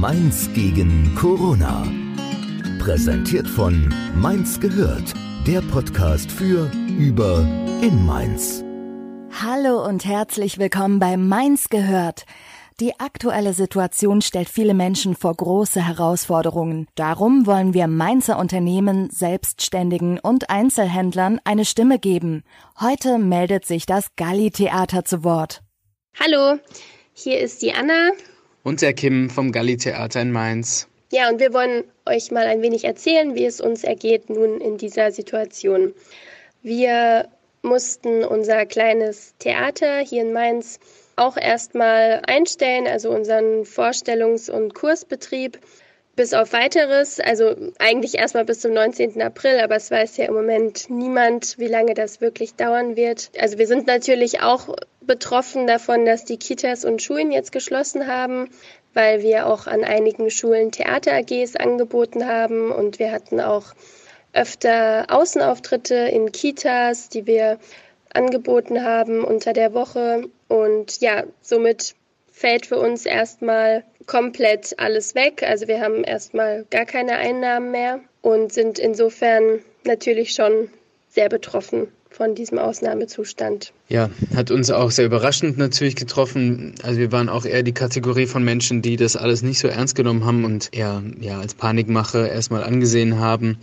Mainz gegen Corona. Präsentiert von Mainz gehört, der Podcast für, über, in Mainz. Hallo und herzlich willkommen bei Mainz gehört. Die aktuelle Situation stellt viele Menschen vor große Herausforderungen. Darum wollen wir Mainzer Unternehmen, Selbstständigen und Einzelhändlern eine Stimme geben. Heute meldet sich das Galli-Theater zu Wort. Hallo, hier ist die Anna. Und der Kim vom Galli-Theater in Mainz. Ja, und wir wollen euch mal ein wenig erzählen, wie es uns ergeht nun in dieser Situation. Wir mussten unser kleines Theater hier in Mainz auch erstmal einstellen, also unseren Vorstellungs- und Kursbetrieb bis auf weiteres, also eigentlich erstmal bis zum 19. April, aber es weiß ja im Moment niemand, wie lange das wirklich dauern wird. Also wir sind natürlich auch betroffen davon, dass die Kitas und Schulen jetzt geschlossen haben, weil wir auch an einigen Schulen Theater-AGs angeboten haben und wir hatten auch öfter Außenauftritte in Kitas, die wir angeboten haben unter der Woche. Und ja, somit fällt für uns erstmal komplett alles weg. Also wir haben erstmal gar keine Einnahmen mehr und sind insofern natürlich schon sehr betroffen von diesem Ausnahmezustand. Ja, hat uns auch sehr überraschend natürlich getroffen. Also wir waren auch eher die Kategorie von Menschen, die das alles nicht so ernst genommen haben und eher ja, als Panikmache erstmal angesehen haben.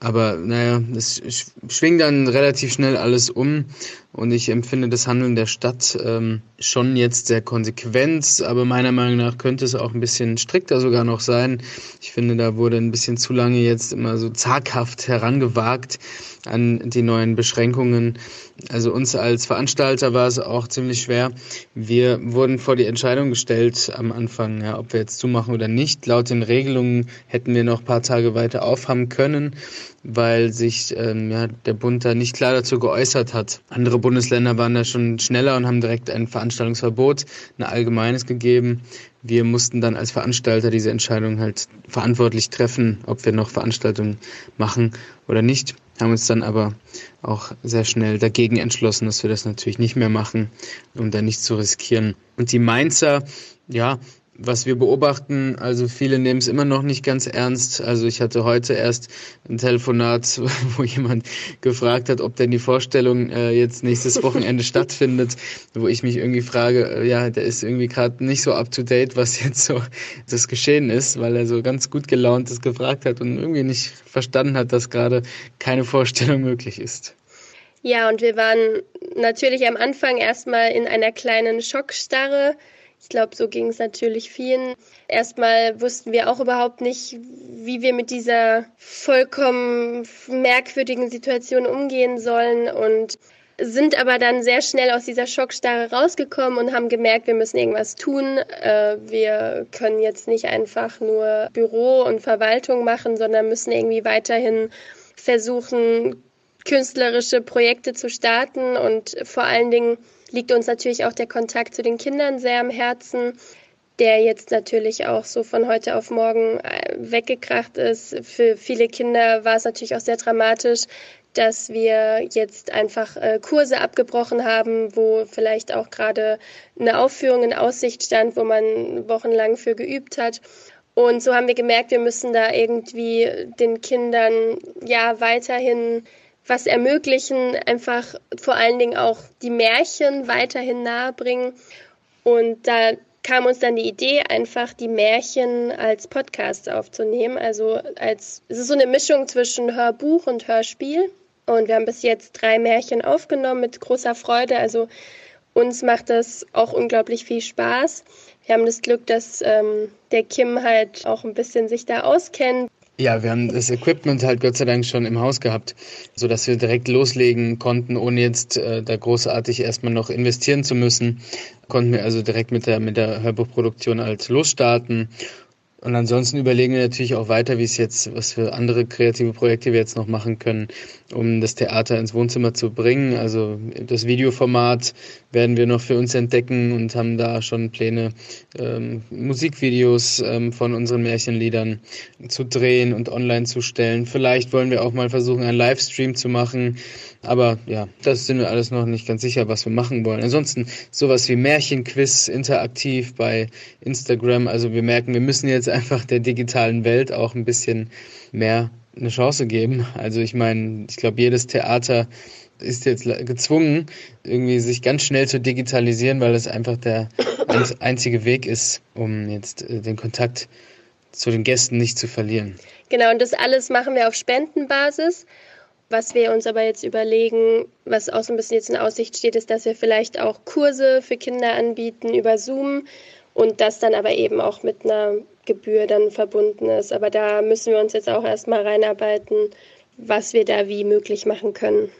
Aber naja, es schwingt dann relativ schnell alles um und ich empfinde das Handeln der Stadt ähm, schon jetzt sehr konsequent, aber meiner Meinung nach könnte es auch ein bisschen strikter sogar noch sein. Ich finde, da wurde ein bisschen zu lange jetzt immer so zaghaft herangewagt an die neuen Beschränkungen. Also uns als Veranstalter war es auch ziemlich schwer. Wir wurden vor die Entscheidung gestellt am Anfang, ja, ob wir jetzt zumachen oder nicht. Laut den Regelungen hätten wir noch ein paar Tage weiter aufhaben können weil sich ähm, ja, der Bund da nicht klar dazu geäußert hat. Andere Bundesländer waren da schon schneller und haben direkt ein Veranstaltungsverbot, ein allgemeines gegeben. Wir mussten dann als Veranstalter diese Entscheidung halt verantwortlich treffen, ob wir noch Veranstaltungen machen oder nicht. Haben uns dann aber auch sehr schnell dagegen entschlossen, dass wir das natürlich nicht mehr machen, um da nichts zu riskieren. Und die Mainzer, ja, was wir beobachten, also viele nehmen es immer noch nicht ganz ernst. Also ich hatte heute erst ein Telefonat, wo jemand gefragt hat, ob denn die Vorstellung äh, jetzt nächstes Wochenende stattfindet, wo ich mich irgendwie frage, äh, ja, der ist irgendwie gerade nicht so up to date, was jetzt so das Geschehen ist, weil er so ganz gut gelaunt das gefragt hat und irgendwie nicht verstanden hat, dass gerade keine Vorstellung möglich ist. Ja, und wir waren natürlich am Anfang erstmal in einer kleinen Schockstarre ich glaube, so ging es natürlich vielen. Erstmal wussten wir auch überhaupt nicht, wie wir mit dieser vollkommen merkwürdigen Situation umgehen sollen und sind aber dann sehr schnell aus dieser Schockstarre rausgekommen und haben gemerkt, wir müssen irgendwas tun. Äh, wir können jetzt nicht einfach nur Büro und Verwaltung machen, sondern müssen irgendwie weiterhin versuchen, künstlerische Projekte zu starten und vor allen Dingen liegt uns natürlich auch der Kontakt zu den Kindern sehr am Herzen, der jetzt natürlich auch so von heute auf morgen äh, weggekracht ist. Für viele Kinder war es natürlich auch sehr dramatisch, dass wir jetzt einfach äh, Kurse abgebrochen haben, wo vielleicht auch gerade eine Aufführung in Aussicht stand, wo man wochenlang für geübt hat. Und so haben wir gemerkt, wir müssen da irgendwie den Kindern ja weiterhin was ermöglichen, einfach vor allen Dingen auch die Märchen weiterhin nahebringen. Und da kam uns dann die Idee, einfach die Märchen als Podcast aufzunehmen. Also als es ist so eine Mischung zwischen Hörbuch und Hörspiel. Und wir haben bis jetzt drei Märchen aufgenommen mit großer Freude. Also uns macht das auch unglaublich viel Spaß. Wir haben das Glück, dass ähm, der Kim halt auch ein bisschen sich da auskennt. Ja, wir haben das Equipment halt Gott sei Dank schon im Haus gehabt, so dass wir direkt loslegen konnten, ohne jetzt äh, da großartig erstmal noch investieren zu müssen. Konnten wir also direkt mit der mit der Hörbuchproduktion halt losstarten. Und ansonsten überlegen wir natürlich auch weiter, wie es jetzt, was für andere kreative Projekte wir jetzt noch machen können, um das Theater ins Wohnzimmer zu bringen. Also das Videoformat werden wir noch für uns entdecken und haben da schon Pläne, ähm, Musikvideos ähm, von unseren Märchenliedern zu drehen und online zu stellen. Vielleicht wollen wir auch mal versuchen, einen Livestream zu machen. Aber ja, das sind wir alles noch nicht ganz sicher, was wir machen wollen. Ansonsten sowas wie Märchenquiz interaktiv bei Instagram. Also wir merken, wir müssen jetzt einfach der digitalen Welt auch ein bisschen mehr eine Chance geben. Also ich meine, ich glaube, jedes Theater ist jetzt gezwungen, irgendwie sich ganz schnell zu digitalisieren, weil es einfach der einzige Weg ist, um jetzt äh, den Kontakt zu den Gästen nicht zu verlieren. Genau, und das alles machen wir auf Spendenbasis. Was wir uns aber jetzt überlegen, was auch so ein bisschen jetzt in Aussicht steht, ist, dass wir vielleicht auch Kurse für Kinder anbieten über Zoom und das dann aber eben auch mit einer Gebühr dann verbunden ist. Aber da müssen wir uns jetzt auch erstmal reinarbeiten, was wir da wie möglich machen können.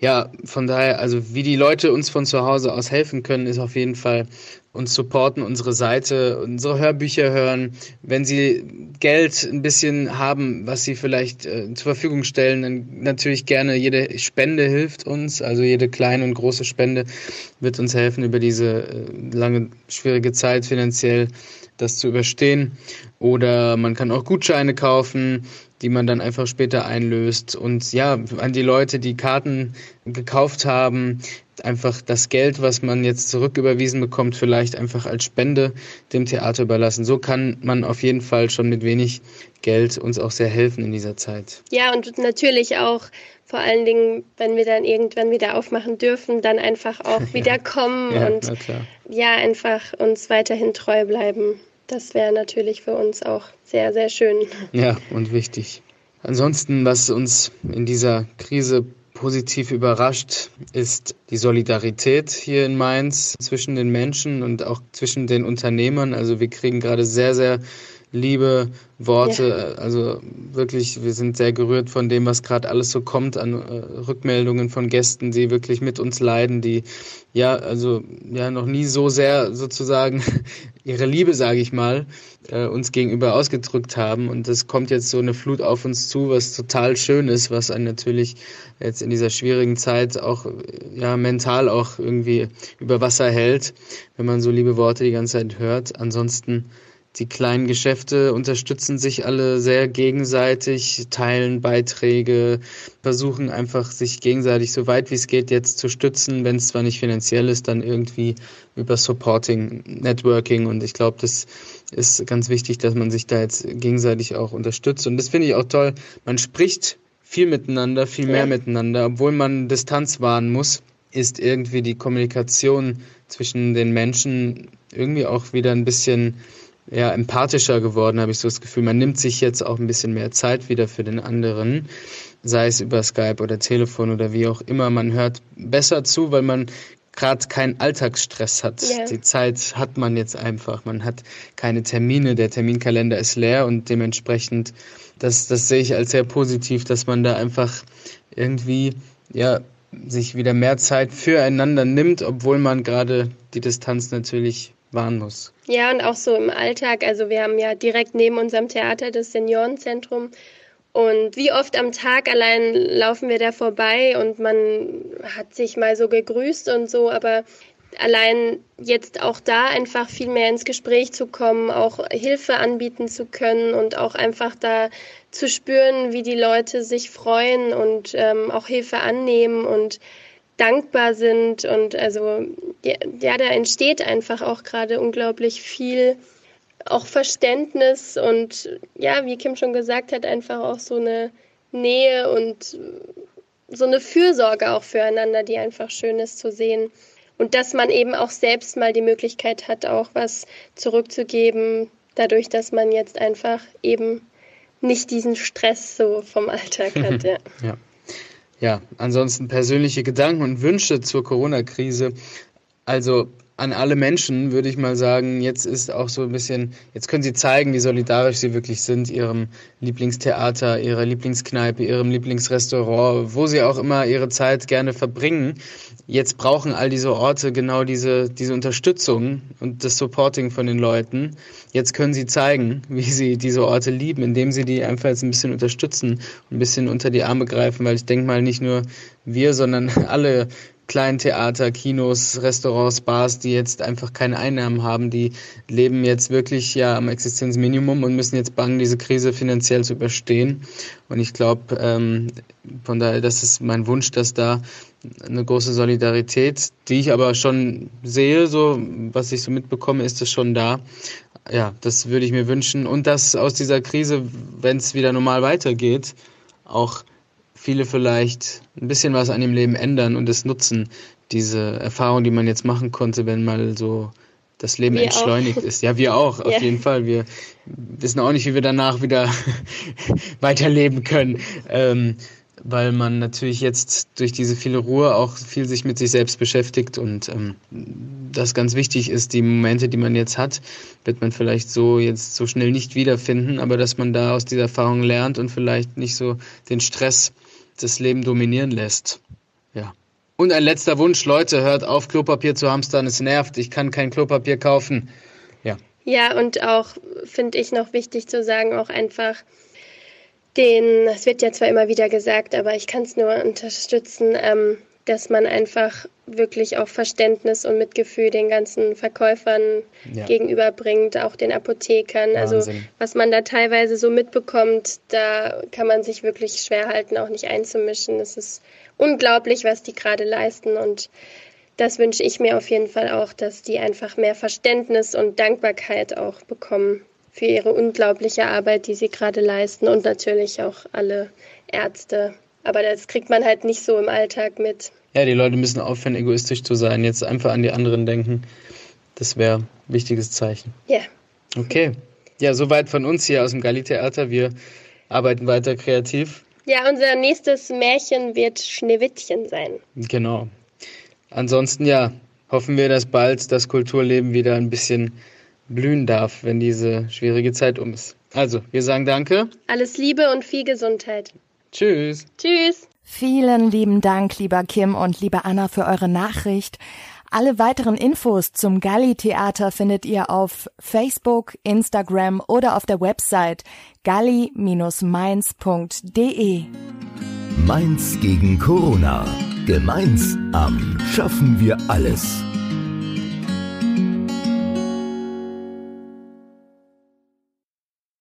Ja, von daher, also wie die Leute uns von zu Hause aus helfen können, ist auf jeden Fall uns supporten, unsere Seite, unsere Hörbücher hören. Wenn sie Geld ein bisschen haben, was sie vielleicht äh, zur Verfügung stellen, dann natürlich gerne jede Spende hilft uns. Also jede kleine und große Spende wird uns helfen, über diese äh, lange, schwierige Zeit finanziell das zu überstehen. Oder man kann auch Gutscheine kaufen die man dann einfach später einlöst. Und ja, an die Leute, die Karten gekauft haben, einfach das Geld, was man jetzt zurücküberwiesen bekommt, vielleicht einfach als Spende dem Theater überlassen. So kann man auf jeden Fall schon mit wenig Geld uns auch sehr helfen in dieser Zeit. Ja, und natürlich auch vor allen Dingen, wenn wir dann irgendwann wieder aufmachen dürfen, dann einfach auch wieder kommen ja, und ja, einfach uns weiterhin treu bleiben. Das wäre natürlich für uns auch sehr, sehr schön. Ja, und wichtig. Ansonsten, was uns in dieser Krise positiv überrascht, ist die Solidarität hier in Mainz zwischen den Menschen und auch zwischen den Unternehmern. Also wir kriegen gerade sehr, sehr liebe Worte. Ja. Also wirklich, wir sind sehr gerührt von dem, was gerade alles so kommt an äh, Rückmeldungen von Gästen, die wirklich mit uns leiden, die ja, also ja noch nie so sehr sozusagen ihre Liebe, sage ich mal, äh, uns gegenüber ausgedrückt haben. Und es kommt jetzt so eine Flut auf uns zu, was total schön ist, was einen natürlich jetzt in dieser schwierigen Zeit auch ja mental auch irgendwie über Wasser hält, wenn man so liebe Worte die ganze Zeit hört. Ansonsten die kleinen Geschäfte unterstützen sich alle sehr gegenseitig, teilen Beiträge, versuchen einfach sich gegenseitig so weit wie es geht jetzt zu stützen, wenn es zwar nicht finanziell ist, dann irgendwie über Supporting, Networking und ich glaube, das ist ganz wichtig, dass man sich da jetzt gegenseitig auch unterstützt und das finde ich auch toll. Man spricht viel miteinander, viel mehr ja. miteinander, obwohl man Distanz wahren muss, ist irgendwie die Kommunikation zwischen den Menschen irgendwie auch wieder ein bisschen ja, empathischer geworden, habe ich so das Gefühl. Man nimmt sich jetzt auch ein bisschen mehr Zeit wieder für den anderen, sei es über Skype oder Telefon oder wie auch immer. Man hört besser zu, weil man gerade keinen Alltagsstress hat. Yeah. Die Zeit hat man jetzt einfach. Man hat keine Termine. Der Terminkalender ist leer und dementsprechend, das, das sehe ich als sehr positiv, dass man da einfach irgendwie, ja, sich wieder mehr Zeit füreinander nimmt, obwohl man gerade die Distanz natürlich wahren muss. Ja, und auch so im Alltag. Also wir haben ja direkt neben unserem Theater das Seniorenzentrum. Und wie oft am Tag allein laufen wir da vorbei und man hat sich mal so gegrüßt und so, aber allein jetzt auch da einfach viel mehr ins Gespräch zu kommen, auch Hilfe anbieten zu können und auch einfach da zu spüren, wie die Leute sich freuen und ähm, auch Hilfe annehmen und dankbar sind. Und also ja, da entsteht einfach auch gerade unglaublich viel auch Verständnis und ja, wie Kim schon gesagt hat, einfach auch so eine Nähe und so eine Fürsorge auch füreinander, die einfach schön ist zu sehen. Und dass man eben auch selbst mal die Möglichkeit hat, auch was zurückzugeben, dadurch, dass man jetzt einfach eben nicht diesen Stress so vom Alltag hat. Ja. ja. Ja, ansonsten persönliche Gedanken und Wünsche zur Corona-Krise. Also an alle Menschen würde ich mal sagen, jetzt ist auch so ein bisschen, jetzt können sie zeigen, wie solidarisch sie wirklich sind, ihrem Lieblingstheater, ihrer Lieblingskneipe, ihrem Lieblingsrestaurant, wo sie auch immer ihre Zeit gerne verbringen. Jetzt brauchen all diese Orte genau diese, diese Unterstützung und das Supporting von den Leuten. Jetzt können sie zeigen, wie sie diese Orte lieben, indem sie die einfach jetzt ein bisschen unterstützen ein bisschen unter die Arme greifen, weil ich denke mal nicht nur wir, sondern alle kleinen Theater, Kinos, Restaurants, Bars, die jetzt einfach keine Einnahmen haben, die leben jetzt wirklich ja am Existenzminimum und müssen jetzt bangen, diese Krise finanziell zu überstehen. Und ich glaube, ähm, von daher, das ist mein Wunsch, dass da eine große Solidarität, die ich aber schon sehe, so was ich so mitbekomme, ist es schon da. Ja, das würde ich mir wünschen. Und dass aus dieser Krise, wenn es wieder normal weitergeht, auch viele vielleicht ein bisschen was an dem Leben ändern und es nutzen, diese Erfahrung, die man jetzt machen konnte, wenn mal so das Leben wir entschleunigt auch. ist. Ja, wir auch, auf ja. jeden Fall. Wir wissen auch nicht, wie wir danach wieder weiterleben können. Ähm, weil man natürlich jetzt durch diese viele Ruhe auch viel sich mit sich selbst beschäftigt und ähm, das ganz wichtig ist, die Momente, die man jetzt hat, wird man vielleicht so jetzt so schnell nicht wiederfinden, aber dass man da aus dieser Erfahrung lernt und vielleicht nicht so den Stress das Leben dominieren lässt. Ja. Und ein letzter Wunsch, Leute, hört auf, Klopapier zu hamstern, es nervt, ich kann kein Klopapier kaufen. Ja. Ja, und auch finde ich noch wichtig zu sagen, auch einfach den, es wird ja zwar immer wieder gesagt, aber ich kann es nur unterstützen, ähm, dass man einfach wirklich auch Verständnis und Mitgefühl den ganzen Verkäufern ja. gegenüberbringt, auch den Apothekern. Also Wahnsinn. Also was man da teilweise so mitbekommt, da kann man sich wirklich schwer halten, auch nicht einzumischen. Es ist unglaublich, was die gerade leisten und das wünsche ich mir auf jeden Fall auch, dass die einfach mehr Verständnis und Dankbarkeit auch bekommen für ihre unglaubliche Arbeit, die sie gerade leisten und natürlich auch alle Ärzte. Aber das kriegt man halt nicht so im Alltag mit. Ja, die Leute müssen aufhören, egoistisch zu sein. Jetzt einfach an die anderen denken. Das wäre ein wichtiges Zeichen. Ja. Okay. Ja, soweit von uns hier aus dem Galli-Theater. Wir arbeiten weiter kreativ. Ja, unser nächstes Märchen wird Schneewittchen sein. Genau. Ansonsten ja, hoffen wir, dass bald das Kulturleben wieder ein bisschen blühen darf, wenn diese schwierige Zeit um ist. Also, wir sagen Danke. Alles Liebe und viel Gesundheit. Tschüss. Tschüss. Vielen lieben Dank, lieber Kim und liebe Anna, für eure Nachricht. Alle weiteren Infos zum Galli-Theater findet ihr auf Facebook, Instagram oder auf der Website galli-mainz.de. Mainz gegen Corona. Gemeinsam schaffen wir alles.